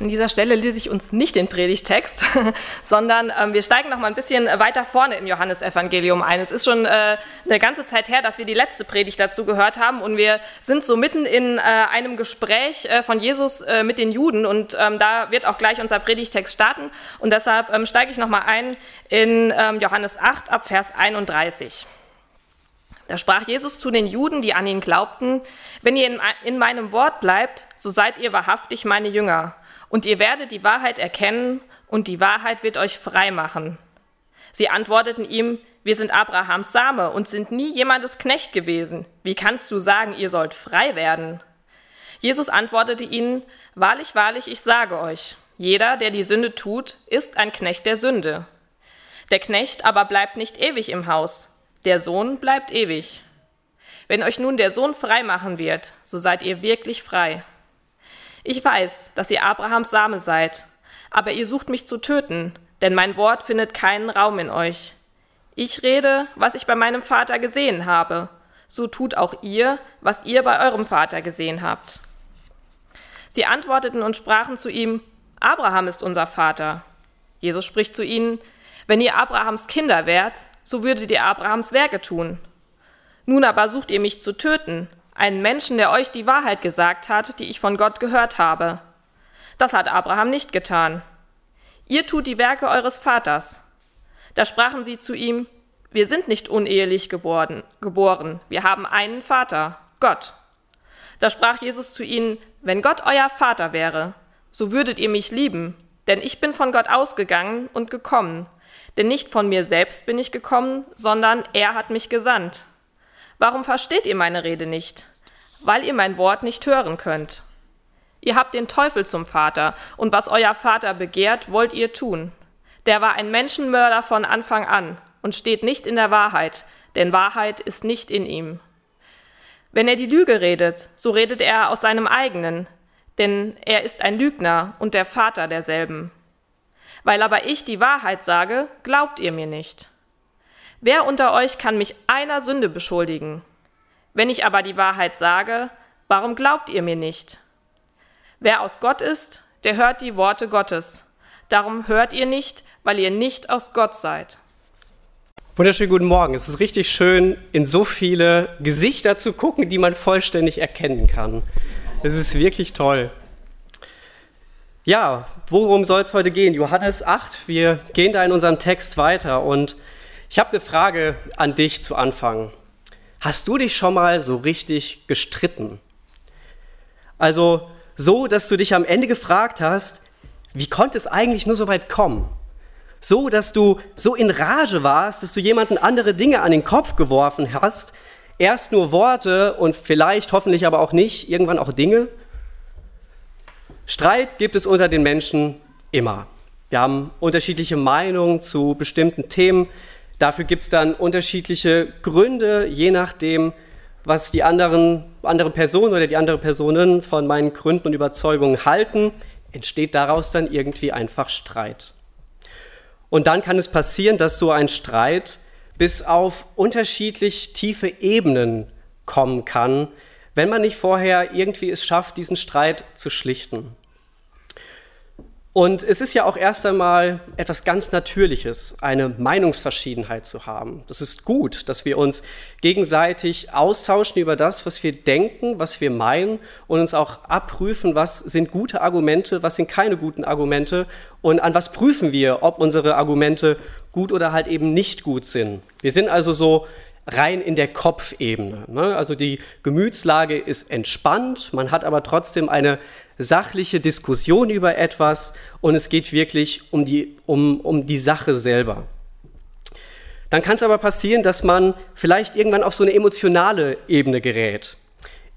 An dieser Stelle lese ich uns nicht den Predigtext, sondern ähm, wir steigen noch mal ein bisschen weiter vorne im Johannesevangelium ein. Es ist schon äh, eine ganze Zeit her, dass wir die letzte Predigt dazu gehört haben und wir sind so mitten in äh, einem Gespräch äh, von Jesus äh, mit den Juden und ähm, da wird auch gleich unser Predigtext starten und deshalb ähm, steige ich noch mal ein in ähm, Johannes 8 ab Vers 31. Da sprach Jesus zu den Juden, die an ihn glaubten, wenn ihr in, in meinem Wort bleibt, so seid ihr wahrhaftig meine Jünger und ihr werdet die Wahrheit erkennen, und die Wahrheit wird euch frei machen. Sie antworteten ihm, wir sind Abrahams Same und sind nie jemandes Knecht gewesen. Wie kannst du sagen, ihr sollt frei werden? Jesus antwortete ihnen, Wahrlich, wahrlich, ich sage euch, jeder, der die Sünde tut, ist ein Knecht der Sünde. Der Knecht aber bleibt nicht ewig im Haus, der Sohn bleibt ewig. Wenn euch nun der Sohn frei machen wird, so seid ihr wirklich frei. Ich weiß, dass ihr Abrahams Same seid, aber ihr sucht mich zu töten, denn mein Wort findet keinen Raum in euch. Ich rede, was ich bei meinem Vater gesehen habe, so tut auch ihr, was ihr bei eurem Vater gesehen habt. Sie antworteten und sprachen zu ihm, Abraham ist unser Vater. Jesus spricht zu ihnen, wenn ihr Abrahams Kinder wärt, so würdet ihr Abrahams Werke tun. Nun aber sucht ihr mich zu töten, einen Menschen, der euch die Wahrheit gesagt hat, die ich von Gott gehört habe. Das hat Abraham nicht getan. Ihr tut die Werke eures Vaters. Da sprachen sie zu ihm, wir sind nicht unehelich geboren, geboren, wir haben einen Vater, Gott. Da sprach Jesus zu ihnen, wenn Gott euer Vater wäre, so würdet ihr mich lieben, denn ich bin von Gott ausgegangen und gekommen. Denn nicht von mir selbst bin ich gekommen, sondern er hat mich gesandt. Warum versteht ihr meine Rede nicht? Weil ihr mein Wort nicht hören könnt. Ihr habt den Teufel zum Vater, und was euer Vater begehrt, wollt ihr tun. Der war ein Menschenmörder von Anfang an und steht nicht in der Wahrheit, denn Wahrheit ist nicht in ihm. Wenn er die Lüge redet, so redet er aus seinem eigenen, denn er ist ein Lügner und der Vater derselben. Weil aber ich die Wahrheit sage, glaubt ihr mir nicht. Wer unter euch kann mich einer Sünde beschuldigen? Wenn ich aber die Wahrheit sage, warum glaubt ihr mir nicht? Wer aus Gott ist, der hört die Worte Gottes. Darum hört ihr nicht, weil ihr nicht aus Gott seid. Wunderschönen guten Morgen. Es ist richtig schön, in so viele Gesichter zu gucken, die man vollständig erkennen kann. Es ist wirklich toll. Ja, worum soll es heute gehen? Johannes 8. Wir gehen da in unserem Text weiter und ich habe eine Frage an dich zu Anfang. Hast du dich schon mal so richtig gestritten? Also so, dass du dich am Ende gefragt hast, wie konnte es eigentlich nur so weit kommen? So, dass du so in Rage warst, dass du jemanden andere Dinge an den Kopf geworfen hast, erst nur Worte und vielleicht, hoffentlich aber auch nicht, irgendwann auch Dinge. Streit gibt es unter den Menschen immer. Wir haben unterschiedliche Meinungen zu bestimmten Themen. Dafür gibt es dann unterschiedliche Gründe, je nachdem, was die anderen, andere Personen oder die andere Personen von meinen Gründen und Überzeugungen halten, entsteht daraus dann irgendwie einfach Streit. Und dann kann es passieren, dass so ein Streit bis auf unterschiedlich tiefe Ebenen kommen kann, wenn man nicht vorher irgendwie es schafft, diesen Streit zu schlichten. Und es ist ja auch erst einmal etwas ganz Natürliches, eine Meinungsverschiedenheit zu haben. Das ist gut, dass wir uns gegenseitig austauschen über das, was wir denken, was wir meinen und uns auch abprüfen, was sind gute Argumente, was sind keine guten Argumente und an was prüfen wir, ob unsere Argumente gut oder halt eben nicht gut sind. Wir sind also so rein in der Kopfebene. Ne? Also die Gemütslage ist entspannt, man hat aber trotzdem eine sachliche Diskussion über etwas und es geht wirklich um die, um, um die Sache selber. Dann kann es aber passieren, dass man vielleicht irgendwann auf so eine emotionale Ebene gerät.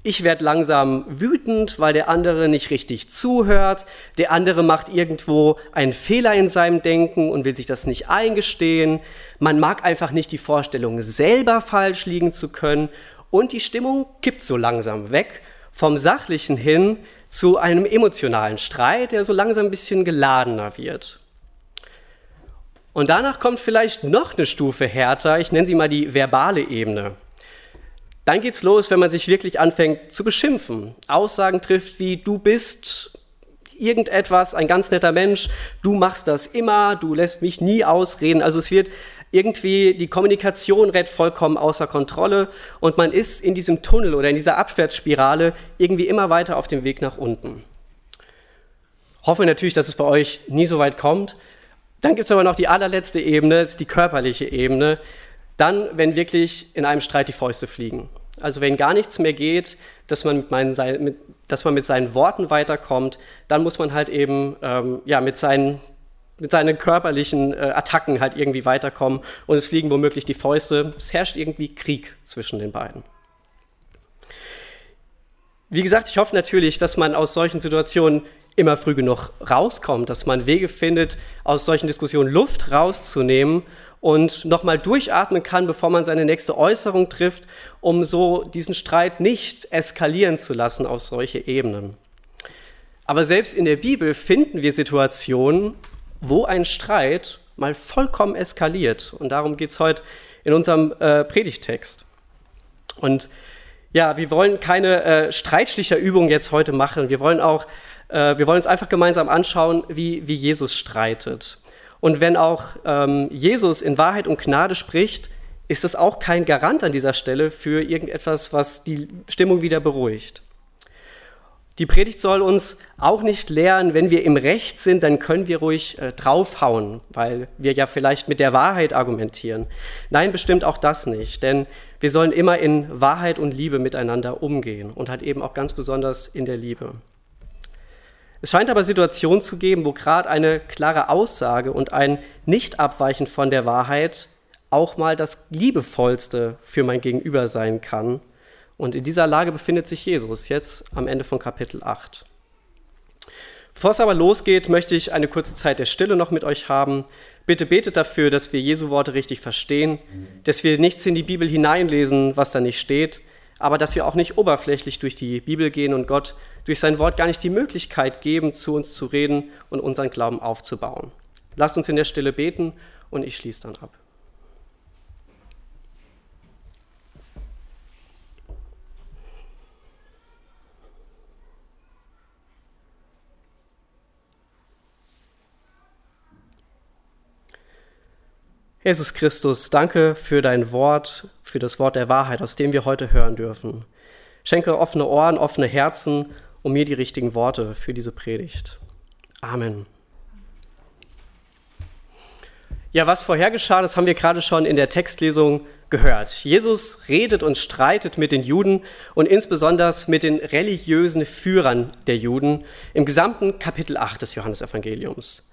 Ich werde langsam wütend, weil der andere nicht richtig zuhört. Der andere macht irgendwo einen Fehler in seinem Denken und will sich das nicht eingestehen. Man mag einfach nicht die Vorstellung, selber falsch liegen zu können. Und die Stimmung kippt so langsam weg vom Sachlichen hin zu einem emotionalen Streit, der so langsam ein bisschen geladener wird. Und danach kommt vielleicht noch eine Stufe härter, ich nenne sie mal die verbale Ebene. Dann geht's los, wenn man sich wirklich anfängt zu beschimpfen, Aussagen trifft wie du bist irgendetwas, ein ganz netter Mensch, du machst das immer, du lässt mich nie ausreden. Also es wird irgendwie, die Kommunikation rät vollkommen außer Kontrolle und man ist in diesem Tunnel oder in dieser Abwärtsspirale irgendwie immer weiter auf dem Weg nach unten. Hoffe natürlich, dass es bei euch nie so weit kommt. Dann gibt es aber noch die allerletzte Ebene, die körperliche Ebene. Dann, wenn wirklich in einem Streit die Fäuste fliegen. Also wenn gar nichts mehr geht, dass man mit, meinen, mit, dass man mit seinen Worten weiterkommt, dann muss man halt eben ähm, ja, mit, seinen, mit seinen körperlichen äh, Attacken halt irgendwie weiterkommen und es fliegen womöglich die Fäuste. Es herrscht irgendwie Krieg zwischen den beiden. Wie gesagt, ich hoffe natürlich, dass man aus solchen Situationen immer früh genug rauskommt, dass man Wege findet, aus solchen Diskussionen Luft rauszunehmen und nochmal durchatmen kann, bevor man seine nächste Äußerung trifft, um so diesen Streit nicht eskalieren zu lassen auf solche Ebenen. Aber selbst in der Bibel finden wir Situationen, wo ein Streit mal vollkommen eskaliert. Und darum geht es heute in unserem äh, Predigtext. Und ja, wir wollen keine äh, Streitschlichterübung jetzt heute machen. Wir wollen auch äh, wir wollen uns einfach gemeinsam anschauen, wie, wie Jesus streitet. Und wenn auch ähm, Jesus in Wahrheit und Gnade spricht, ist das auch kein Garant an dieser Stelle für irgendetwas, was die Stimmung wieder beruhigt. Die Predigt soll uns auch nicht lehren, wenn wir im Recht sind, dann können wir ruhig äh, draufhauen, weil wir ja vielleicht mit der Wahrheit argumentieren. Nein, bestimmt auch das nicht, denn wir sollen immer in Wahrheit und Liebe miteinander umgehen und halt eben auch ganz besonders in der Liebe. Es scheint aber Situationen zu geben, wo gerade eine klare Aussage und ein Nicht-Abweichen von der Wahrheit auch mal das Liebevollste für mein Gegenüber sein kann. Und in dieser Lage befindet sich Jesus jetzt am Ende von Kapitel 8. Bevor es aber losgeht, möchte ich eine kurze Zeit der Stille noch mit euch haben. Bitte betet dafür, dass wir Jesu Worte richtig verstehen, dass wir nichts in die Bibel hineinlesen, was da nicht steht, aber dass wir auch nicht oberflächlich durch die Bibel gehen und Gott durch sein Wort gar nicht die Möglichkeit geben, zu uns zu reden und unseren Glauben aufzubauen. Lasst uns in der Stille beten und ich schließe dann ab. Jesus Christus, danke für dein Wort, für das Wort der Wahrheit, aus dem wir heute hören dürfen. Schenke offene Ohren, offene Herzen und mir die richtigen Worte für diese Predigt. Amen. Ja, was vorher geschah, das haben wir gerade schon in der Textlesung gehört. Jesus redet und streitet mit den Juden und insbesondere mit den religiösen Führern der Juden im gesamten Kapitel 8 des Johannesevangeliums.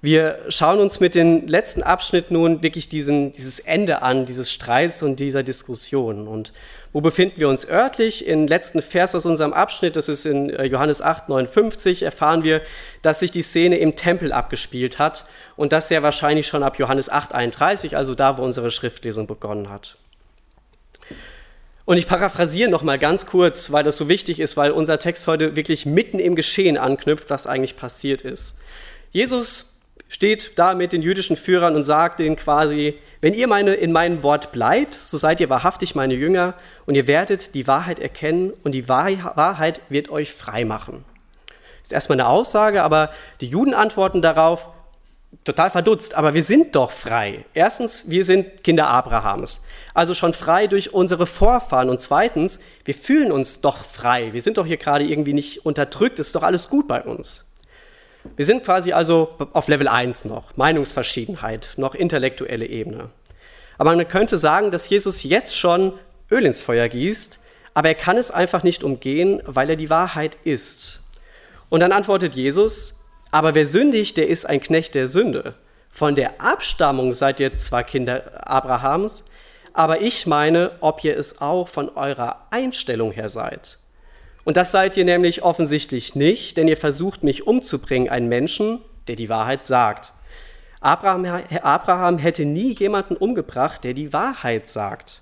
Wir schauen uns mit dem letzten Abschnitt nun wirklich diesen, dieses Ende an, dieses Streits und dieser Diskussion. Und wo befinden wir uns örtlich? Im letzten Vers aus unserem Abschnitt, das ist in äh, Johannes 8, 59, erfahren wir, dass sich die Szene im Tempel abgespielt hat und das sehr wahrscheinlich schon ab Johannes 8, 31, also da, wo unsere Schriftlesung begonnen hat. Und ich paraphrasiere noch mal ganz kurz, weil das so wichtig ist, weil unser Text heute wirklich mitten im Geschehen anknüpft, was eigentlich passiert ist. Jesus steht da mit den jüdischen Führern und sagt ihnen quasi, wenn ihr meine, in meinem Wort bleibt, so seid ihr wahrhaftig meine Jünger und ihr werdet die Wahrheit erkennen und die Wahrheit wird euch frei machen. Ist erstmal eine Aussage, aber die Juden antworten darauf, total verdutzt, aber wir sind doch frei. Erstens, wir sind Kinder Abrahams, also schon frei durch unsere Vorfahren. Und zweitens, wir fühlen uns doch frei. Wir sind doch hier gerade irgendwie nicht unterdrückt, ist doch alles gut bei uns. Wir sind quasi also auf Level 1 noch, Meinungsverschiedenheit, noch intellektuelle Ebene. Aber man könnte sagen, dass Jesus jetzt schon Öl ins Feuer gießt, aber er kann es einfach nicht umgehen, weil er die Wahrheit ist. Und dann antwortet Jesus, aber wer sündigt, der ist ein Knecht der Sünde. Von der Abstammung seid ihr zwar Kinder Abrahams, aber ich meine, ob ihr es auch von eurer Einstellung her seid. Und das seid ihr nämlich offensichtlich nicht, denn ihr versucht mich umzubringen, einen Menschen, der die Wahrheit sagt. Abraham, Abraham hätte nie jemanden umgebracht, der die Wahrheit sagt.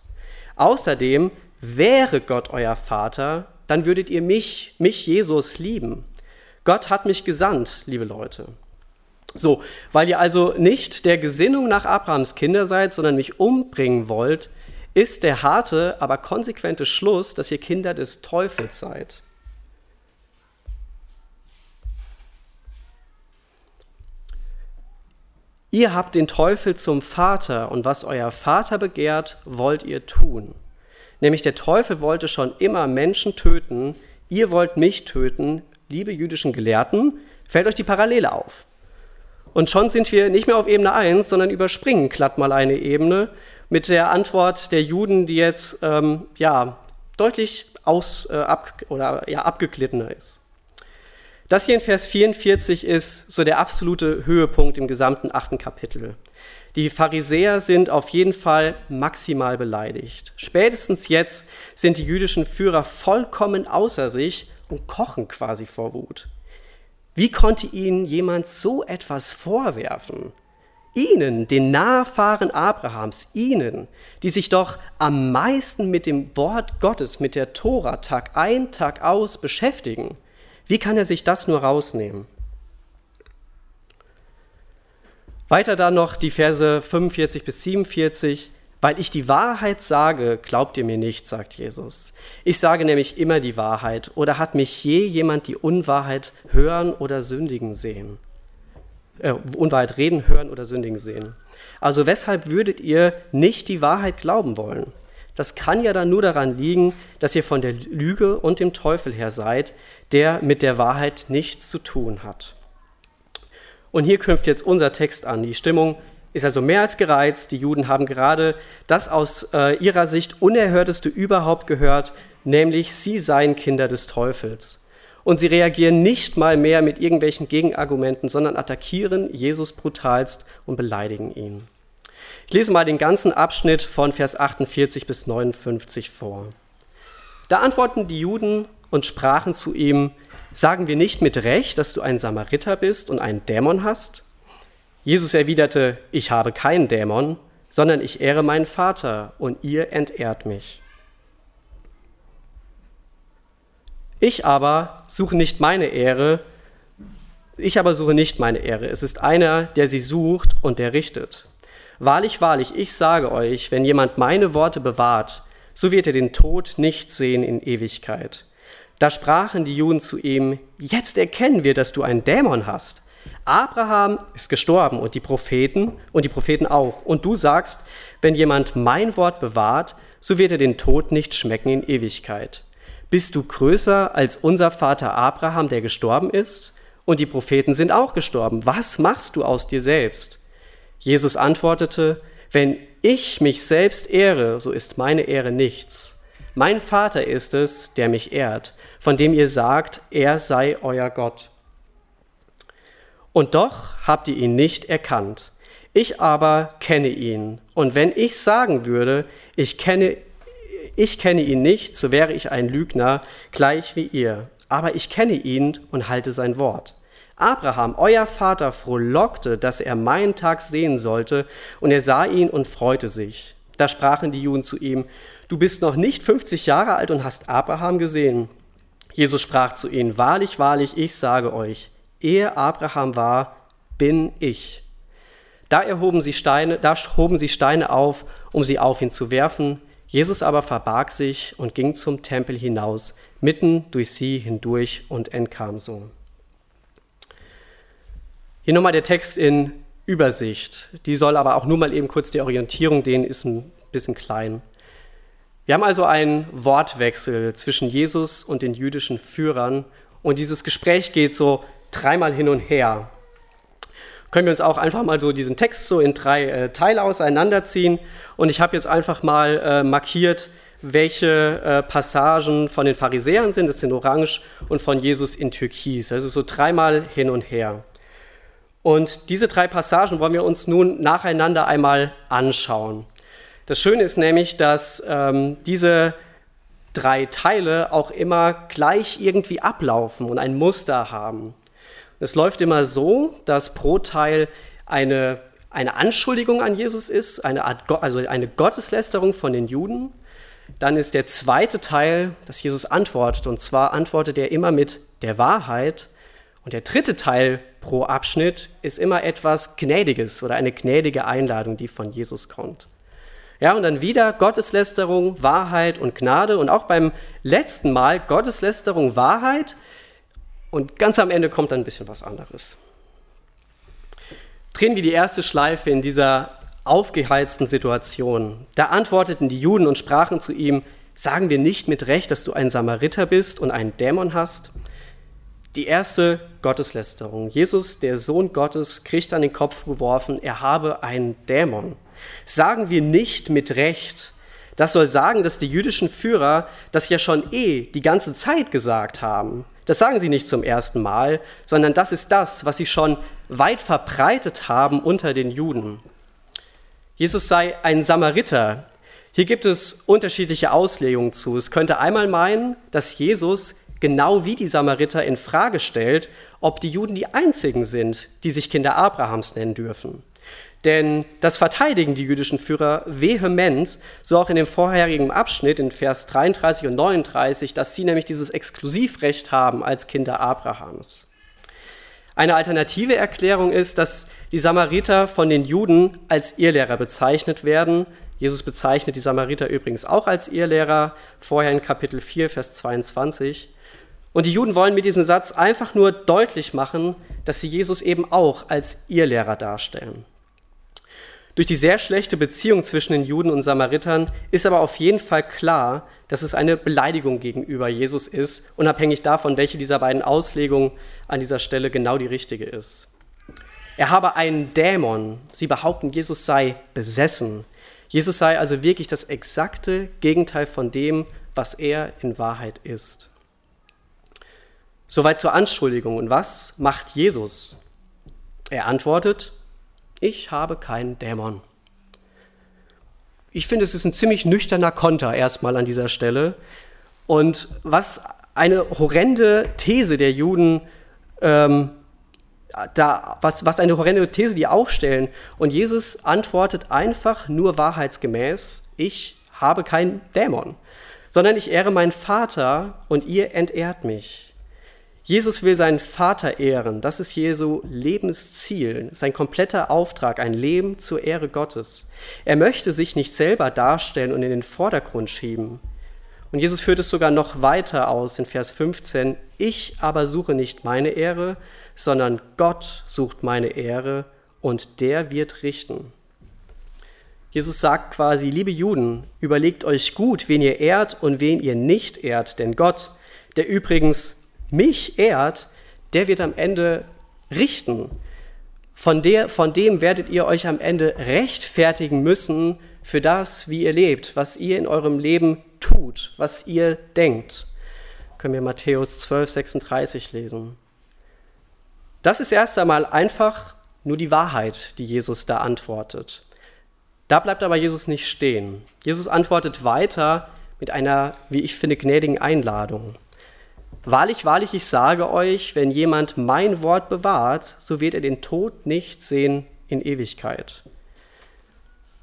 Außerdem wäre Gott euer Vater, dann würdet ihr mich, mich Jesus lieben. Gott hat mich gesandt, liebe Leute. So, weil ihr also nicht der Gesinnung nach Abrahams Kinder seid, sondern mich umbringen wollt, ist der harte, aber konsequente Schluss, dass ihr Kinder des Teufels seid. Ihr habt den Teufel zum Vater und was euer Vater begehrt, wollt ihr tun. Nämlich der Teufel wollte schon immer Menschen töten, ihr wollt mich töten, liebe jüdischen Gelehrten, fällt euch die Parallele auf. Und schon sind wir nicht mehr auf Ebene 1, sondern überspringen glatt mal eine Ebene mit der Antwort der Juden, die jetzt ähm, ja, deutlich aus, äh, ab, oder, ja, abgeglittener ist. Das hier in Vers 44 ist so der absolute Höhepunkt im gesamten achten Kapitel. Die Pharisäer sind auf jeden Fall maximal beleidigt. Spätestens jetzt sind die jüdischen Führer vollkommen außer sich und kochen quasi vor Wut. Wie konnte ihnen jemand so etwas vorwerfen? Ihnen, den Nachfahren Abrahams, Ihnen, die sich doch am meisten mit dem Wort Gottes, mit der Tora Tag ein, Tag aus beschäftigen. Wie kann er sich das nur rausnehmen? Weiter dann noch die Verse 45 bis 47. Weil ich die Wahrheit sage, glaubt ihr mir nicht, sagt Jesus. Ich sage nämlich immer die Wahrheit. Oder hat mich je jemand die Unwahrheit hören oder sündigen sehen? Äh, Unwahrheit reden, hören oder sündigen sehen. Also weshalb würdet ihr nicht die Wahrheit glauben wollen? Das kann ja dann nur daran liegen, dass ihr von der Lüge und dem Teufel her seid, der mit der Wahrheit nichts zu tun hat. Und hier knüpft jetzt unser Text an. Die Stimmung ist also mehr als gereizt. Die Juden haben gerade das aus äh, ihrer Sicht Unerhörteste überhaupt gehört, nämlich sie seien Kinder des Teufels. Und sie reagieren nicht mal mehr mit irgendwelchen Gegenargumenten, sondern attackieren Jesus brutalst und beleidigen ihn. Ich lese mal den ganzen Abschnitt von Vers 48 bis 59 vor. Da antworten die Juden und sprachen zu ihm, sagen wir nicht mit Recht, dass du ein Samariter bist und einen Dämon hast? Jesus erwiderte, ich habe keinen Dämon, sondern ich ehre meinen Vater und ihr entehrt mich. Ich aber suche nicht meine Ehre, ich aber suche nicht meine Ehre. Es ist einer, der sie sucht und der richtet. Wahrlich, wahrlich, ich sage euch, wenn jemand meine Worte bewahrt, so wird er den Tod nicht sehen in Ewigkeit. Da sprachen die Juden zu ihm, jetzt erkennen wir, dass du einen Dämon hast. Abraham ist gestorben und die Propheten und die Propheten auch. Und du sagst, wenn jemand mein Wort bewahrt, so wird er den Tod nicht schmecken in Ewigkeit. Bist du größer als unser Vater Abraham, der gestorben ist? Und die Propheten sind auch gestorben. Was machst du aus dir selbst? Jesus antwortete, wenn ich mich selbst ehre, so ist meine Ehre nichts. Mein Vater ist es, der mich ehrt, von dem ihr sagt, er sei euer Gott. Und doch habt ihr ihn nicht erkannt. Ich aber kenne ihn. Und wenn ich sagen würde, ich kenne, ich kenne ihn nicht, so wäre ich ein Lügner, gleich wie ihr. Aber ich kenne ihn und halte sein Wort. Abraham, euer Vater, frohlockte, dass er meinen Tag sehen sollte, und er sah ihn und freute sich. Da sprachen die Juden zu ihm, du bist noch nicht 50 Jahre alt und hast Abraham gesehen. Jesus sprach zu ihnen, wahrlich, wahrlich, ich sage euch, ehe Abraham war, bin ich. Da erhoben sie Steine, da hoben sie Steine auf, um sie auf ihn zu werfen. Jesus aber verbarg sich und ging zum Tempel hinaus, mitten durch sie hindurch und entkam so. Hier nochmal der Text in Übersicht. Die soll aber auch nur mal eben kurz die Orientierung, den ist ein bisschen klein. Wir haben also einen Wortwechsel zwischen Jesus und den jüdischen Führern und dieses Gespräch geht so dreimal hin und her. Können wir uns auch einfach mal so diesen Text so in drei äh, Teile auseinanderziehen und ich habe jetzt einfach mal äh, markiert, welche äh, Passagen von den Pharisäern sind, das sind orange, und von Jesus in Türkis. Also so dreimal hin und her. Und diese drei Passagen wollen wir uns nun nacheinander einmal anschauen. Das Schöne ist nämlich, dass ähm, diese drei Teile auch immer gleich irgendwie ablaufen und ein Muster haben. Es läuft immer so, dass pro Teil eine, eine Anschuldigung an Jesus ist, eine Art, also eine Gotteslästerung von den Juden. Dann ist der zweite Teil, dass Jesus antwortet. Und zwar antwortet er immer mit der Wahrheit. Und der dritte Teil pro Abschnitt ist immer etwas Gnädiges oder eine gnädige Einladung, die von Jesus kommt. Ja, und dann wieder Gotteslästerung, Wahrheit und Gnade und auch beim letzten Mal Gotteslästerung, Wahrheit und ganz am Ende kommt dann ein bisschen was anderes. drehen wir die erste Schleife in dieser aufgeheizten Situation. Da antworteten die Juden und sprachen zu ihm, sagen wir nicht mit Recht, dass du ein Samariter bist und einen Dämon hast? Die erste Gotteslästerung. Jesus, der Sohn Gottes, kriegt an den Kopf geworfen, er habe einen Dämon. Sagen wir nicht mit Recht. Das soll sagen, dass die jüdischen Führer das ja schon eh die ganze Zeit gesagt haben. Das sagen sie nicht zum ersten Mal, sondern das ist das, was sie schon weit verbreitet haben unter den Juden. Jesus sei ein Samariter. Hier gibt es unterschiedliche Auslegungen zu. Es könnte einmal meinen, dass Jesus genau wie die Samariter in Frage stellt, ob die Juden die einzigen sind, die sich Kinder Abrahams nennen dürfen. Denn das verteidigen die jüdischen Führer vehement, so auch in dem vorherigen Abschnitt in Vers 33 und 39, dass sie nämlich dieses Exklusivrecht haben als Kinder Abrahams. Eine alternative Erklärung ist, dass die Samariter von den Juden als Irrlehrer bezeichnet werden. Jesus bezeichnet die Samariter übrigens auch als Irrlehrer, vorher in Kapitel 4, Vers 22. Und die Juden wollen mit diesem Satz einfach nur deutlich machen, dass sie Jesus eben auch als Irrlehrer darstellen. Durch die sehr schlechte Beziehung zwischen den Juden und Samaritern ist aber auf jeden Fall klar, dass es eine Beleidigung gegenüber Jesus ist, unabhängig davon, welche dieser beiden Auslegungen an dieser Stelle genau die richtige ist. Er habe einen Dämon. Sie behaupten, Jesus sei besessen. Jesus sei also wirklich das exakte Gegenteil von dem, was er in Wahrheit ist. Soweit zur Anschuldigung. Und was macht Jesus? Er antwortet, ich habe keinen Dämon. Ich finde, es ist ein ziemlich nüchterner Konter erstmal an dieser Stelle. Und was eine horrende These der Juden, ähm, da, was, was eine horrende These die aufstellen. Und Jesus antwortet einfach nur wahrheitsgemäß, ich habe keinen Dämon, sondern ich ehre meinen Vater und ihr entehrt mich. Jesus will seinen Vater ehren. Das ist Jesu Lebensziel, sein kompletter Auftrag, ein Leben zur Ehre Gottes. Er möchte sich nicht selber darstellen und in den Vordergrund schieben. Und Jesus führt es sogar noch weiter aus in Vers 15. Ich aber suche nicht meine Ehre, sondern Gott sucht meine Ehre und der wird richten. Jesus sagt quasi, liebe Juden, überlegt euch gut, wen ihr ehrt und wen ihr nicht ehrt, denn Gott, der übrigens mich ehrt, der wird am Ende richten. Von, der, von dem werdet ihr euch am Ende rechtfertigen müssen für das, wie ihr lebt, was ihr in eurem Leben tut, was ihr denkt. Können wir Matthäus 12, 36 lesen. Das ist erst einmal einfach nur die Wahrheit, die Jesus da antwortet. Da bleibt aber Jesus nicht stehen. Jesus antwortet weiter mit einer, wie ich finde, gnädigen Einladung. Wahrlich, wahrlich, ich sage euch, wenn jemand mein Wort bewahrt, so wird er den Tod nicht sehen in Ewigkeit.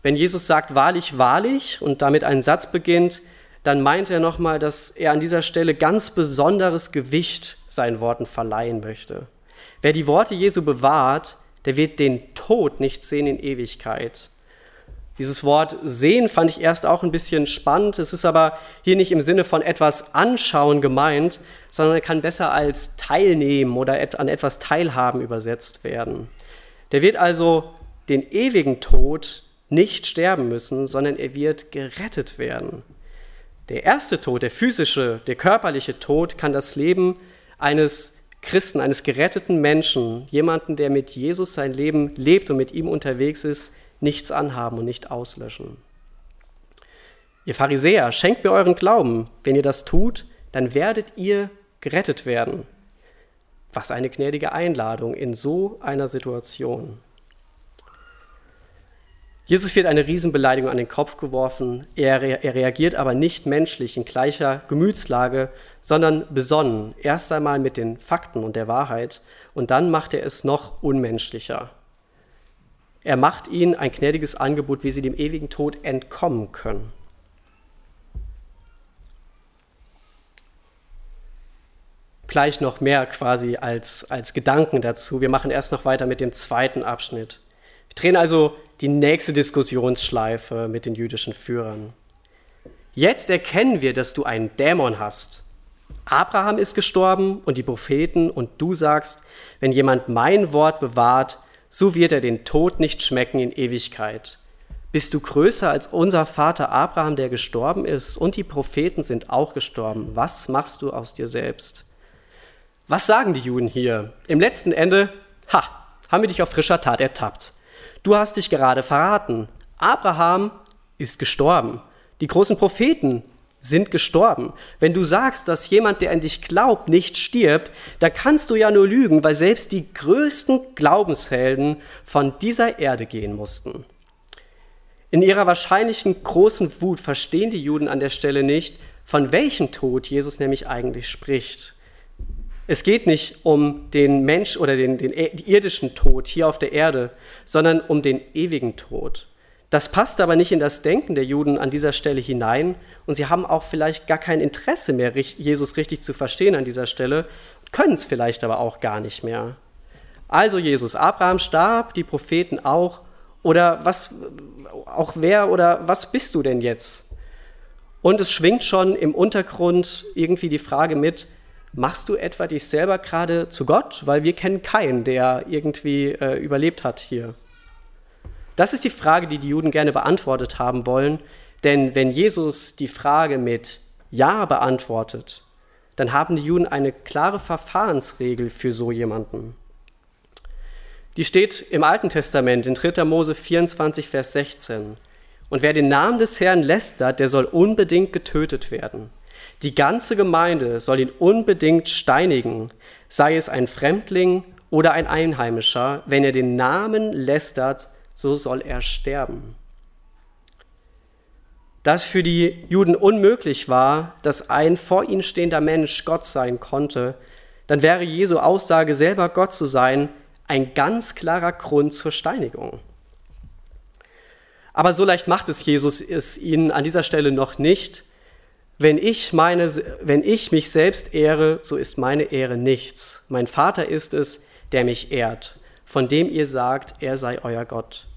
Wenn Jesus sagt, wahrlich, wahrlich und damit einen Satz beginnt, dann meint er nochmal, dass er an dieser Stelle ganz besonderes Gewicht seinen Worten verleihen möchte. Wer die Worte Jesu bewahrt, der wird den Tod nicht sehen in Ewigkeit. Dieses Wort sehen fand ich erst auch ein bisschen spannend. Es ist aber hier nicht im Sinne von etwas anschauen gemeint, sondern kann besser als teilnehmen oder an etwas teilhaben übersetzt werden. Der wird also den ewigen Tod nicht sterben müssen, sondern er wird gerettet werden. Der erste Tod, der physische, der körperliche Tod, kann das Leben eines Christen, eines geretteten Menschen, jemanden, der mit Jesus sein Leben lebt und mit ihm unterwegs ist, nichts anhaben und nicht auslöschen. Ihr Pharisäer, schenkt mir euren Glauben. Wenn ihr das tut, dann werdet ihr gerettet werden. Was eine gnädige Einladung in so einer Situation. Jesus wird eine Riesenbeleidigung an den Kopf geworfen. Er, er, reagiert aber nicht menschlich in gleicher Gemütslage, sondern besonnen. Erst einmal mit den Fakten und der Wahrheit und dann macht er es noch unmenschlicher. Er macht ihnen ein gnädiges Angebot, wie sie dem ewigen Tod entkommen können. Gleich noch mehr quasi als, als Gedanken dazu. Wir machen erst noch weiter mit dem zweiten Abschnitt. Wir drehen also die nächste Diskussionsschleife mit den jüdischen Führern. Jetzt erkennen wir, dass du einen Dämon hast. Abraham ist gestorben und die Propheten und du sagst, wenn jemand mein Wort bewahrt, so wird er den Tod nicht schmecken in Ewigkeit. Bist du größer als unser Vater Abraham, der gestorben ist, und die Propheten sind auch gestorben? Was machst du aus dir selbst? Was sagen die Juden hier? Im letzten Ende, ha, haben wir dich auf frischer Tat ertappt. Du hast dich gerade verraten. Abraham ist gestorben. Die großen Propheten sind gestorben. Wenn du sagst, dass jemand, der an dich glaubt, nicht stirbt, da kannst du ja nur lügen, weil selbst die größten Glaubenshelden von dieser Erde gehen mussten. In ihrer wahrscheinlichen großen Wut verstehen die Juden an der Stelle nicht, von welchem Tod Jesus nämlich eigentlich spricht. Es geht nicht um den Mensch oder den, den irdischen Tod hier auf der Erde, sondern um den ewigen Tod. Das passt aber nicht in das Denken der Juden an dieser Stelle hinein und sie haben auch vielleicht gar kein Interesse mehr, Jesus richtig zu verstehen an dieser Stelle, können es vielleicht aber auch gar nicht mehr. Also Jesus, Abraham starb, die Propheten auch, oder was, auch wer oder was bist du denn jetzt? Und es schwingt schon im Untergrund irgendwie die Frage mit, machst du etwa dich selber gerade zu Gott? Weil wir kennen keinen, der irgendwie äh, überlebt hat hier. Das ist die Frage, die die Juden gerne beantwortet haben wollen, denn wenn Jesus die Frage mit Ja beantwortet, dann haben die Juden eine klare Verfahrensregel für so jemanden. Die steht im Alten Testament in 3. Mose 24, Vers 16. Und wer den Namen des Herrn lästert, der soll unbedingt getötet werden. Die ganze Gemeinde soll ihn unbedingt steinigen, sei es ein Fremdling oder ein Einheimischer, wenn er den Namen lästert, so soll er sterben. Da es für die Juden unmöglich war, dass ein vor ihnen stehender Mensch Gott sein konnte, dann wäre Jesu Aussage, selber Gott zu sein, ein ganz klarer Grund zur Steinigung. Aber so leicht macht es Jesus es ihnen an dieser Stelle noch nicht. Wenn ich, meine, wenn ich mich selbst ehre, so ist meine Ehre nichts. Mein Vater ist es, der mich ehrt von dem ihr sagt, er sei euer Gott.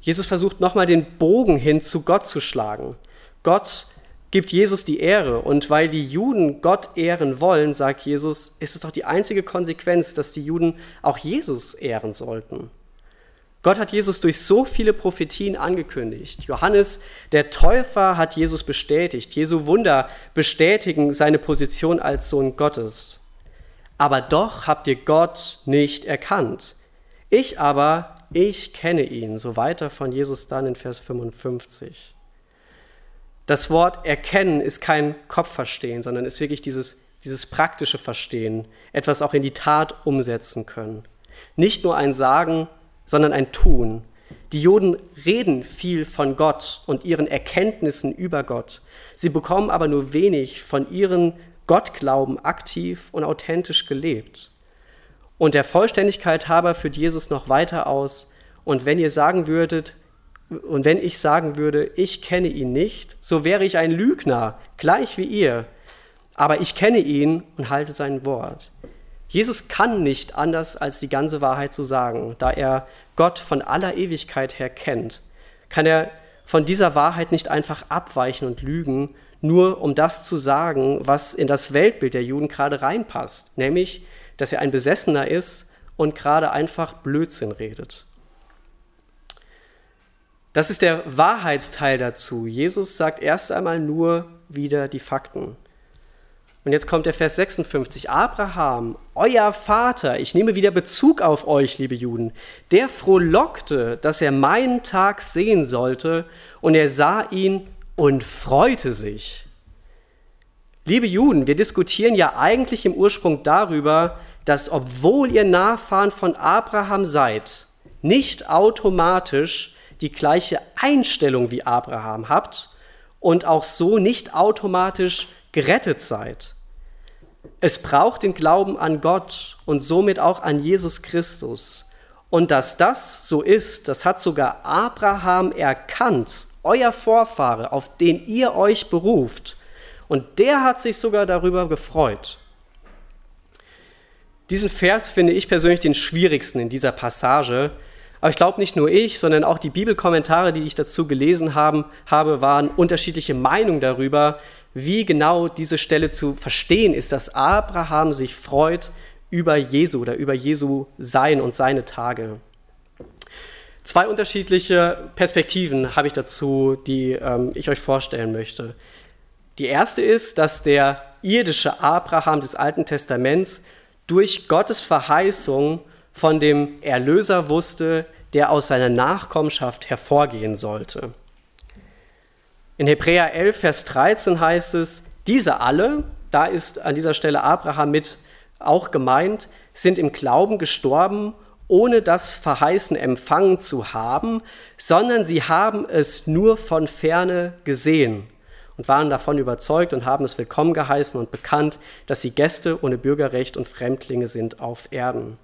Jesus versucht nochmal den Bogen hin zu Gott zu schlagen. Gott gibt Jesus die Ehre und weil die Juden Gott ehren wollen, sagt Jesus, ist es doch die einzige Konsequenz, dass die Juden auch Jesus ehren sollten. Gott hat Jesus durch so viele Prophetien angekündigt. Johannes, der Täufer, hat Jesus bestätigt. Jesu Wunder bestätigen seine Position als Sohn Gottes. Aber doch habt ihr Gott nicht erkannt. Ich aber, ich kenne ihn, so weiter von Jesus dann in Vers 55. Das Wort erkennen ist kein Kopfverstehen, sondern ist wirklich dieses, dieses praktische Verstehen, etwas auch in die Tat umsetzen können. Nicht nur ein Sagen, sondern ein Tun. Die Juden reden viel von Gott und ihren Erkenntnissen über Gott. Sie bekommen aber nur wenig von ihren Gottglauben aktiv und authentisch gelebt. Und der Vollständigkeit halber führt Jesus noch weiter aus. Und wenn ihr sagen würdet, und wenn ich sagen würde, ich kenne ihn nicht, so wäre ich ein Lügner, gleich wie ihr. Aber ich kenne ihn und halte sein Wort. Jesus kann nicht anders als die ganze Wahrheit zu sagen, da er Gott von aller Ewigkeit her kennt. Kann er von dieser Wahrheit nicht einfach abweichen und lügen, nur um das zu sagen, was in das Weltbild der Juden gerade reinpasst, nämlich dass er ein Besessener ist und gerade einfach Blödsinn redet. Das ist der Wahrheitsteil dazu. Jesus sagt erst einmal nur wieder die Fakten. Und jetzt kommt der Vers 56. Abraham, euer Vater, ich nehme wieder Bezug auf euch, liebe Juden, der frohlockte, dass er meinen Tag sehen sollte, und er sah ihn und freute sich. Liebe Juden, wir diskutieren ja eigentlich im Ursprung darüber, dass obwohl ihr Nachfahren von Abraham seid, nicht automatisch die gleiche Einstellung wie Abraham habt und auch so nicht automatisch gerettet seid. Es braucht den Glauben an Gott und somit auch an Jesus Christus. Und dass das so ist, das hat sogar Abraham erkannt, euer Vorfahre, auf den ihr euch beruft. Und der hat sich sogar darüber gefreut. Diesen Vers finde ich persönlich den schwierigsten in dieser Passage. Aber ich glaube, nicht nur ich, sondern auch die Bibelkommentare, die ich dazu gelesen haben, habe, waren unterschiedliche Meinungen darüber, wie genau diese Stelle zu verstehen ist, dass Abraham sich freut über Jesu oder über Jesu Sein und seine Tage. Zwei unterschiedliche Perspektiven habe ich dazu, die ähm, ich euch vorstellen möchte. Die erste ist, dass der irdische Abraham des Alten Testaments durch Gottes Verheißung von dem Erlöser wusste, der aus seiner Nachkommenschaft hervorgehen sollte. In Hebräer 11, Vers 13 heißt es, diese alle, da ist an dieser Stelle Abraham mit auch gemeint, sind im Glauben gestorben, ohne das Verheißen empfangen zu haben, sondern sie haben es nur von ferne gesehen und waren davon überzeugt und haben es willkommen geheißen und bekannt, dass sie Gäste ohne Bürgerrecht und Fremdlinge sind auf Erden.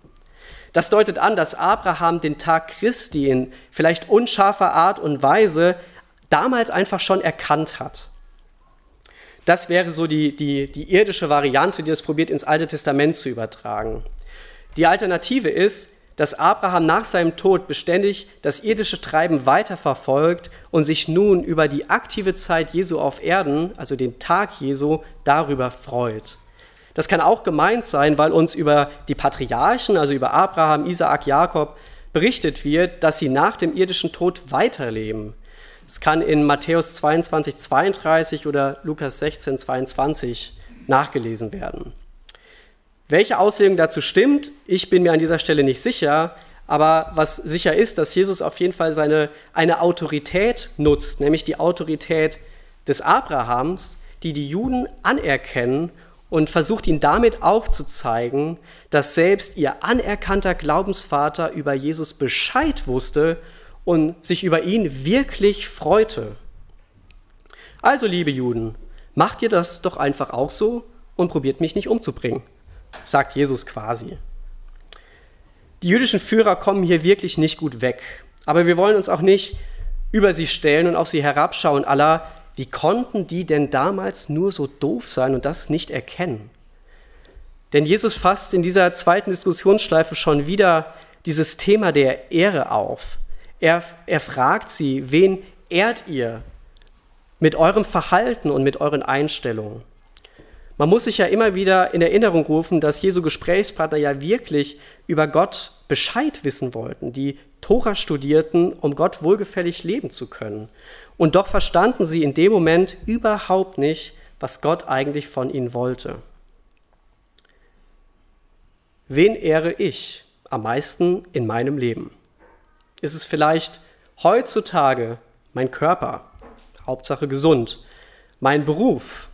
Das deutet an, dass Abraham den Tag Christi in vielleicht unscharfer Art und Weise damals einfach schon erkannt hat. Das wäre so die, die, die irdische Variante, die es probiert, ins Alte Testament zu übertragen. Die Alternative ist, dass Abraham nach seinem Tod beständig das irdische Treiben weiterverfolgt und sich nun über die aktive Zeit Jesu auf Erden, also den Tag Jesu, darüber freut. Das kann auch gemeint sein, weil uns über die Patriarchen, also über Abraham, Isaak, Jakob, berichtet wird, dass sie nach dem irdischen Tod weiterleben. Es kann in Matthäus 22, 32 oder Lukas 16, 22 nachgelesen werden. Welche Auslegung dazu stimmt, ich bin mir an dieser Stelle nicht sicher, aber was sicher ist, dass Jesus auf jeden Fall seine, eine Autorität nutzt, nämlich die Autorität des Abrahams, die die Juden anerkennen und versucht ihn damit auch zu zeigen, dass selbst ihr anerkannter Glaubensvater über Jesus Bescheid wusste und sich über ihn wirklich freute. Also, liebe Juden, macht ihr das doch einfach auch so und probiert mich nicht umzubringen, sagt Jesus quasi. Die jüdischen Führer kommen hier wirklich nicht gut weg, aber wir wollen uns auch nicht über sie stellen und auf sie herabschauen, aller, wie konnten die denn damals nur so doof sein und das nicht erkennen? Denn Jesus fasst in dieser zweiten Diskussionsschleife schon wieder dieses Thema der Ehre auf. Er, er fragt sie, wen ehrt ihr mit eurem Verhalten und mit euren Einstellungen? Man muss sich ja immer wieder in Erinnerung rufen, dass Jesu Gesprächspartner ja wirklich über Gott Bescheid wissen wollten, die Tora studierten, um Gott wohlgefällig leben zu können. Und doch verstanden sie in dem Moment überhaupt nicht, was Gott eigentlich von ihnen wollte. Wen ehre ich am meisten in meinem Leben? Ist es vielleicht heutzutage mein Körper, Hauptsache gesund, mein Beruf,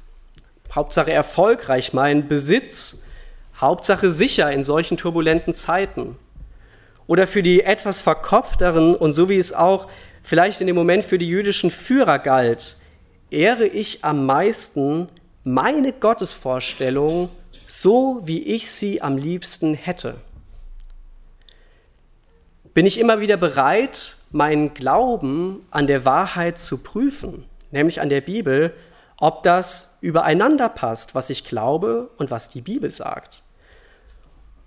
Hauptsache erfolgreich, mein Besitz, Hauptsache sicher in solchen turbulenten Zeiten? Oder für die etwas verkopfteren und so wie es auch vielleicht in dem Moment für die jüdischen Führer galt, ehre ich am meisten meine Gottesvorstellung so, wie ich sie am liebsten hätte bin ich immer wieder bereit, meinen Glauben an der Wahrheit zu prüfen, nämlich an der Bibel, ob das übereinander passt, was ich glaube und was die Bibel sagt.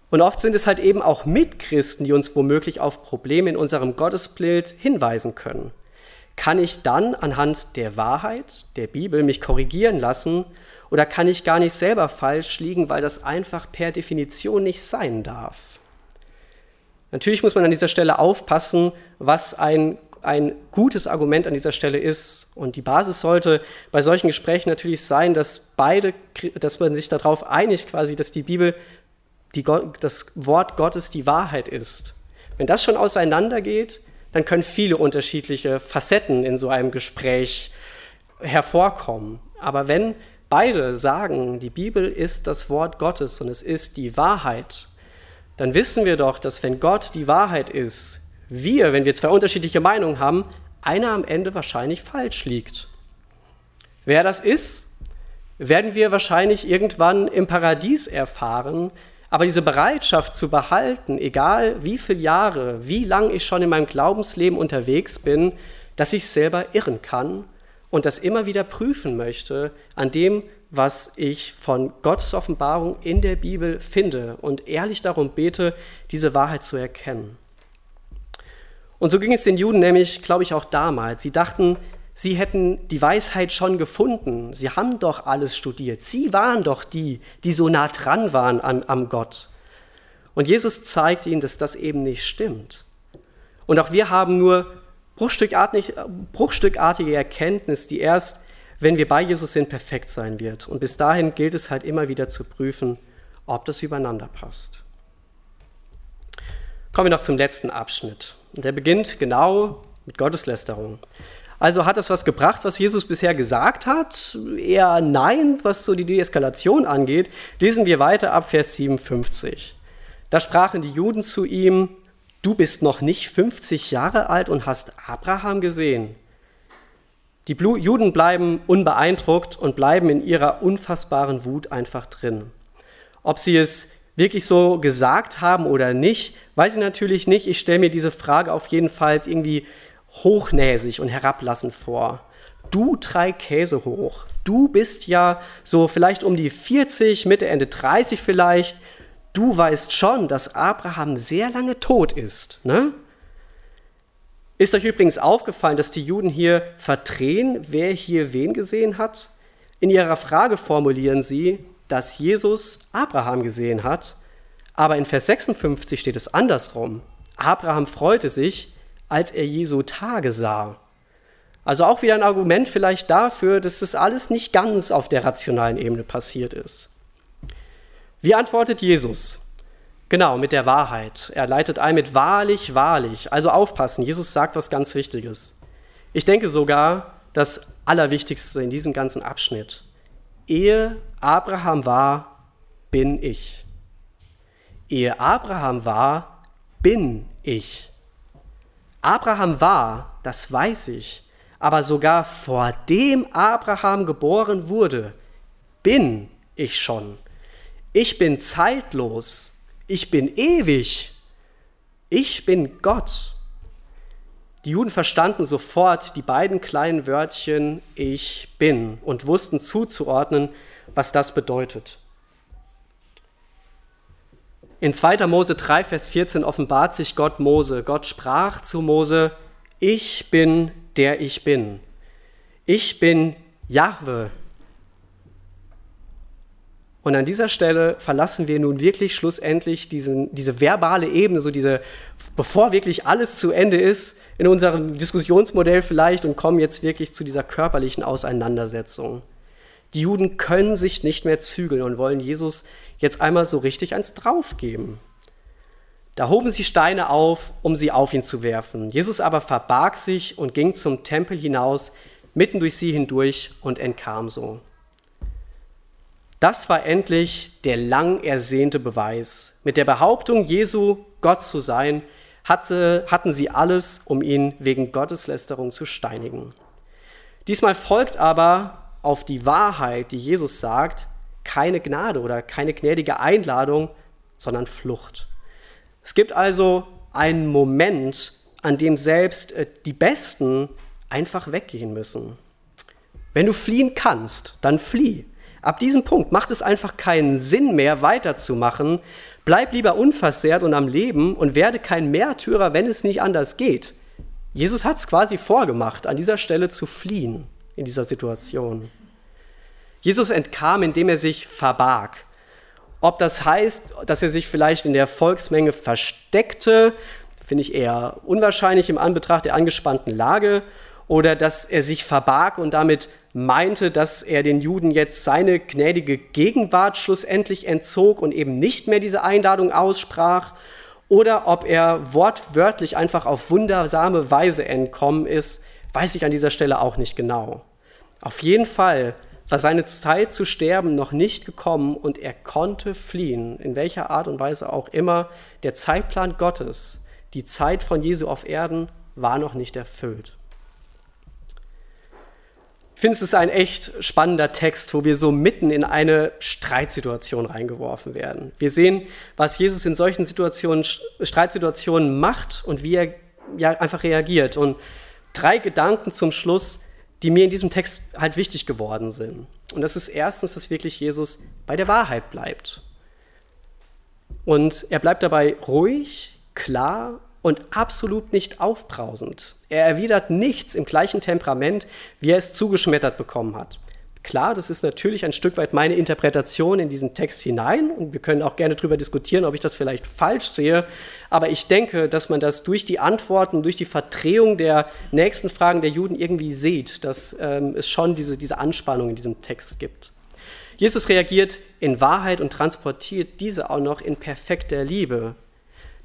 Und oft sind es halt eben auch Mitchristen, die uns womöglich auf Probleme in unserem Gottesbild hinweisen können. Kann ich dann anhand der Wahrheit, der Bibel, mich korrigieren lassen oder kann ich gar nicht selber falsch liegen, weil das einfach per Definition nicht sein darf? Natürlich muss man an dieser Stelle aufpassen, was ein, ein gutes Argument an dieser Stelle ist. Und die Basis sollte bei solchen Gesprächen natürlich sein, dass beide, dass man sich darauf einigt, quasi, dass die Bibel, die, das Wort Gottes die Wahrheit ist. Wenn das schon auseinandergeht, dann können viele unterschiedliche Facetten in so einem Gespräch hervorkommen. Aber wenn beide sagen, die Bibel ist das Wort Gottes und es ist die Wahrheit, dann wissen wir doch, dass wenn Gott die Wahrheit ist, wir, wenn wir zwei unterschiedliche Meinungen haben, einer am Ende wahrscheinlich falsch liegt. Wer das ist, werden wir wahrscheinlich irgendwann im Paradies erfahren. Aber diese Bereitschaft zu behalten, egal wie viele Jahre, wie lang ich schon in meinem Glaubensleben unterwegs bin, dass ich selber irren kann und das immer wieder prüfen möchte an dem, was ich von Gottes Offenbarung in der Bibel finde und ehrlich darum bete, diese Wahrheit zu erkennen. Und so ging es den Juden nämlich, glaube ich, auch damals. Sie dachten, sie hätten die Weisheit schon gefunden. Sie haben doch alles studiert. Sie waren doch die, die so nah dran waren an, am Gott. Und Jesus zeigt ihnen, dass das eben nicht stimmt. Und auch wir haben nur bruchstückartig, bruchstückartige Erkenntnis, die erst, wenn wir bei Jesus sind, perfekt sein wird. Und bis dahin gilt es halt immer wieder zu prüfen, ob das übereinander passt. Kommen wir noch zum letzten Abschnitt. Und der beginnt genau mit Gotteslästerung. Also hat das was gebracht, was Jesus bisher gesagt hat? Eher nein, was so die Deeskalation angeht. Lesen wir weiter ab Vers 57. Da sprachen die Juden zu ihm, du bist noch nicht 50 Jahre alt und hast Abraham gesehen. Die Juden bleiben unbeeindruckt und bleiben in ihrer unfassbaren Wut einfach drin. Ob sie es wirklich so gesagt haben oder nicht, weiß ich natürlich nicht. Ich stelle mir diese Frage auf jeden Fall irgendwie hochnäsig und herablassend vor. Du drei Käse hoch. Du bist ja so vielleicht um die 40, Mitte, Ende 30 vielleicht. Du weißt schon, dass Abraham sehr lange tot ist. Ne? Ist euch übrigens aufgefallen, dass die Juden hier verdrehen, wer hier wen gesehen hat? In ihrer Frage formulieren sie, dass Jesus Abraham gesehen hat, aber in Vers 56 steht es andersrum. Abraham freute sich, als er Jesu Tage sah. Also auch wieder ein Argument vielleicht dafür, dass das alles nicht ganz auf der rationalen Ebene passiert ist. Wie antwortet Jesus? Genau, mit der Wahrheit. Er leitet ein mit wahrlich, wahrlich. Also aufpassen, Jesus sagt was ganz Wichtiges. Ich denke sogar das Allerwichtigste in diesem ganzen Abschnitt. Ehe Abraham war, bin ich. Ehe Abraham war, bin ich. Abraham war, das weiß ich, aber sogar vor dem Abraham geboren wurde, bin ich schon. Ich bin zeitlos, ich bin ewig, ich bin Gott. Die Juden verstanden sofort die beiden kleinen Wörtchen ich bin und wussten zuzuordnen, was das bedeutet. In 2. Mose 3, Vers 14 offenbart sich Gott Mose. Gott sprach zu Mose, ich bin der ich bin. Ich bin Jahwe. Und an dieser Stelle verlassen wir nun wirklich schlussendlich diesen, diese verbale Ebene, so diese, bevor wirklich alles zu Ende ist, in unserem Diskussionsmodell vielleicht und kommen jetzt wirklich zu dieser körperlichen Auseinandersetzung. Die Juden können sich nicht mehr zügeln und wollen Jesus jetzt einmal so richtig eins draufgeben. Da hoben sie Steine auf, um sie auf ihn zu werfen. Jesus aber verbarg sich und ging zum Tempel hinaus, mitten durch sie hindurch und entkam so. Das war endlich der lang ersehnte Beweis. Mit der Behauptung, Jesu Gott zu sein, hatte, hatten sie alles, um ihn wegen Gotteslästerung zu steinigen. Diesmal folgt aber auf die Wahrheit, die Jesus sagt, keine Gnade oder keine gnädige Einladung, sondern Flucht. Es gibt also einen Moment, an dem selbst äh, die Besten einfach weggehen müssen. Wenn du fliehen kannst, dann flieh. Ab diesem Punkt macht es einfach keinen Sinn mehr, weiterzumachen. Bleib lieber unversehrt und am Leben und werde kein Märtyrer, wenn es nicht anders geht. Jesus hat es quasi vorgemacht, an dieser Stelle zu fliehen in dieser Situation. Jesus entkam, indem er sich verbarg. Ob das heißt, dass er sich vielleicht in der Volksmenge versteckte, finde ich eher unwahrscheinlich im Anbetracht der angespannten Lage, oder dass er sich verbarg und damit meinte, dass er den Juden jetzt seine gnädige Gegenwart schlussendlich entzog und eben nicht mehr diese Einladung aussprach, oder ob er wortwörtlich einfach auf wundersame Weise entkommen ist, weiß ich an dieser Stelle auch nicht genau. Auf jeden Fall war seine Zeit zu sterben noch nicht gekommen und er konnte fliehen, in welcher Art und Weise auch immer. Der Zeitplan Gottes, die Zeit von Jesu auf Erden, war noch nicht erfüllt. Ich finde, es ist ein echt spannender Text, wo wir so mitten in eine Streitsituation reingeworfen werden. Wir sehen, was Jesus in solchen Situationen, Streitsituationen macht und wie er ja einfach reagiert. Und drei Gedanken zum Schluss, die mir in diesem Text halt wichtig geworden sind. Und das ist erstens, dass wirklich Jesus bei der Wahrheit bleibt. Und er bleibt dabei ruhig, klar und absolut nicht aufbrausend. Er erwidert nichts im gleichen Temperament, wie er es zugeschmettert bekommen hat. Klar, das ist natürlich ein Stück weit meine Interpretation in diesen Text hinein und wir können auch gerne darüber diskutieren, ob ich das vielleicht falsch sehe, aber ich denke, dass man das durch die Antworten, durch die Verdrehung der nächsten Fragen der Juden irgendwie sieht, dass ähm, es schon diese, diese Anspannung in diesem Text gibt. Jesus reagiert in Wahrheit und transportiert diese auch noch in perfekter Liebe.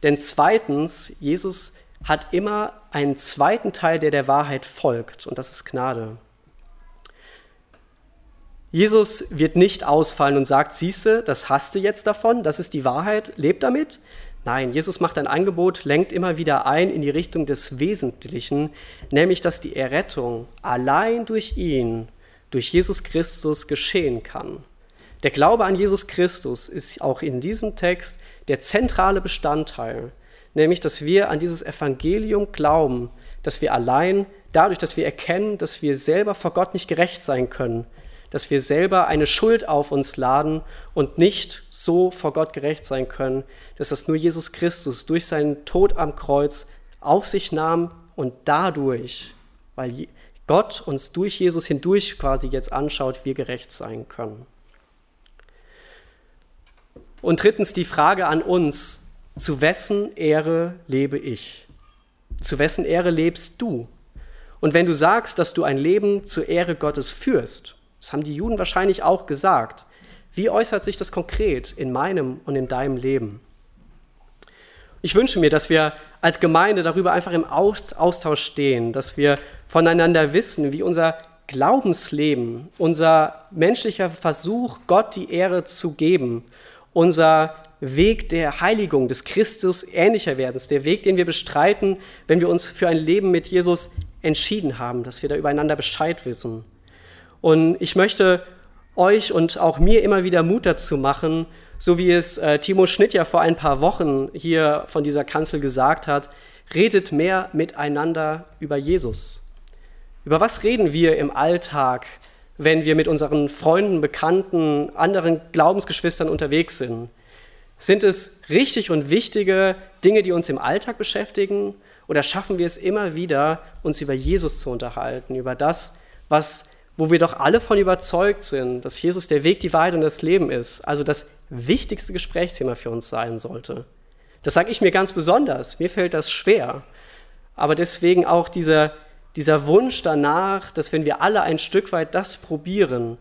Denn zweitens, Jesus hat immer einen zweiten Teil, der der Wahrheit folgt, und das ist Gnade. Jesus wird nicht ausfallen und sagt, siehste, das hast du jetzt davon, das ist die Wahrheit, lebt damit. Nein, Jesus macht ein Angebot, lenkt immer wieder ein in die Richtung des Wesentlichen, nämlich dass die Errettung allein durch ihn, durch Jesus Christus geschehen kann. Der Glaube an Jesus Christus ist auch in diesem Text der zentrale Bestandteil, nämlich dass wir an dieses Evangelium glauben, dass wir allein dadurch, dass wir erkennen, dass wir selber vor Gott nicht gerecht sein können, dass wir selber eine Schuld auf uns laden und nicht so vor Gott gerecht sein können, dass das nur Jesus Christus durch seinen Tod am Kreuz auf sich nahm und dadurch, weil Gott uns durch Jesus hindurch quasi jetzt anschaut, wir gerecht sein können. Und drittens die Frage an uns, zu wessen Ehre lebe ich? Zu wessen Ehre lebst du? Und wenn du sagst, dass du ein Leben zur Ehre Gottes führst, das haben die Juden wahrscheinlich auch gesagt. Wie äußert sich das konkret in meinem und in deinem Leben? Ich wünsche mir, dass wir als Gemeinde darüber einfach im Austausch stehen, dass wir voneinander wissen, wie unser Glaubensleben, unser menschlicher Versuch, Gott die Ehre zu geben, unser Weg der Heiligung, des Christus ähnlicher werdens, der Weg, den wir bestreiten, wenn wir uns für ein Leben mit Jesus entschieden haben, dass wir da übereinander Bescheid wissen. Und ich möchte euch und auch mir immer wieder Mut dazu machen, so wie es äh, Timo Schnitt ja vor ein paar Wochen hier von dieser Kanzel gesagt hat, redet mehr miteinander über Jesus. Über was reden wir im Alltag, wenn wir mit unseren Freunden, Bekannten, anderen Glaubensgeschwistern unterwegs sind? Sind es richtig und wichtige Dinge, die uns im Alltag beschäftigen? Oder schaffen wir es immer wieder, uns über Jesus zu unterhalten, über das, was wo wir doch alle von überzeugt sind, dass Jesus der Weg, die Wahrheit und das Leben ist, also das wichtigste Gesprächsthema für uns sein sollte. Das sage ich mir ganz besonders. Mir fällt das schwer. Aber deswegen auch dieser, dieser Wunsch danach, dass wenn wir alle ein Stück weit das probieren,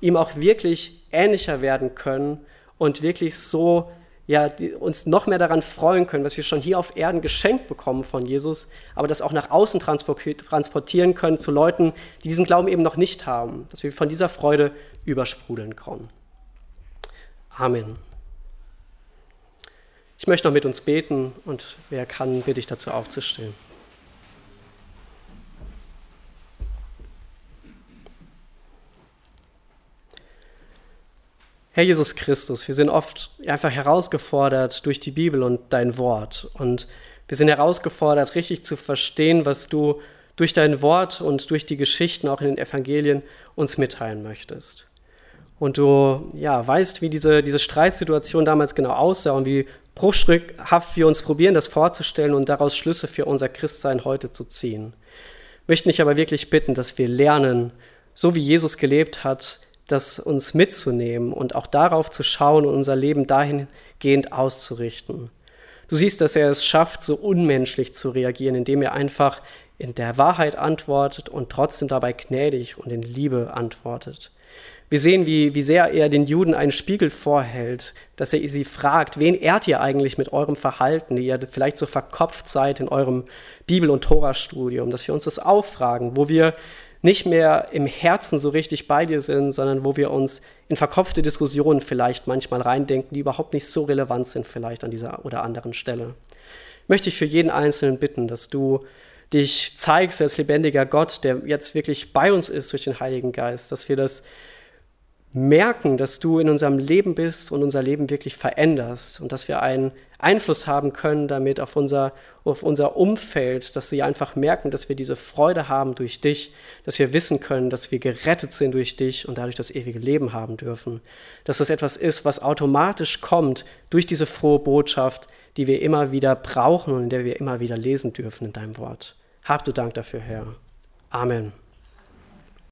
ihm auch wirklich ähnlicher werden können und wirklich so ja, die, uns noch mehr daran freuen können, was wir schon hier auf Erden geschenkt bekommen von Jesus, aber das auch nach außen transportieren können zu Leuten, die diesen Glauben eben noch nicht haben, dass wir von dieser Freude übersprudeln können. Amen. Ich möchte noch mit uns beten und wer kann, bitte ich dazu aufzustehen. Herr Jesus Christus, wir sind oft einfach herausgefordert durch die Bibel und dein Wort. Und wir sind herausgefordert, richtig zu verstehen, was du durch dein Wort und durch die Geschichten auch in den Evangelien uns mitteilen möchtest. Und du ja, weißt, wie diese, diese Streitsituation damals genau aussah und wie bruchstückhaft wir uns probieren, das vorzustellen und daraus Schlüsse für unser Christsein heute zu ziehen. Möchten dich aber wirklich bitten, dass wir lernen, so wie Jesus gelebt hat, das uns mitzunehmen und auch darauf zu schauen und unser Leben dahingehend auszurichten. Du siehst, dass er es schafft, so unmenschlich zu reagieren, indem er einfach in der Wahrheit antwortet und trotzdem dabei gnädig und in Liebe antwortet. Wir sehen, wie, wie sehr er den Juden einen Spiegel vorhält, dass er sie fragt, wen ehrt ihr eigentlich mit eurem Verhalten, die ihr vielleicht so verkopft seid in eurem Bibel- und Torastudium, dass wir uns das auffragen, wo wir nicht mehr im Herzen so richtig bei dir sind, sondern wo wir uns in verkopfte Diskussionen vielleicht manchmal reindenken, die überhaupt nicht so relevant sind vielleicht an dieser oder anderen Stelle. Möchte ich für jeden Einzelnen bitten, dass du dich zeigst als lebendiger Gott, der jetzt wirklich bei uns ist durch den Heiligen Geist, dass wir das merken, dass du in unserem Leben bist und unser Leben wirklich veränderst und dass wir einen Einfluss haben können damit auf unser, auf unser Umfeld, dass sie einfach merken, dass wir diese Freude haben durch dich, dass wir wissen können, dass wir gerettet sind durch dich und dadurch das ewige Leben haben dürfen. Dass das etwas ist, was automatisch kommt durch diese frohe Botschaft, die wir immer wieder brauchen und in der wir immer wieder lesen dürfen in deinem Wort. Hab du Dank dafür, Herr. Amen.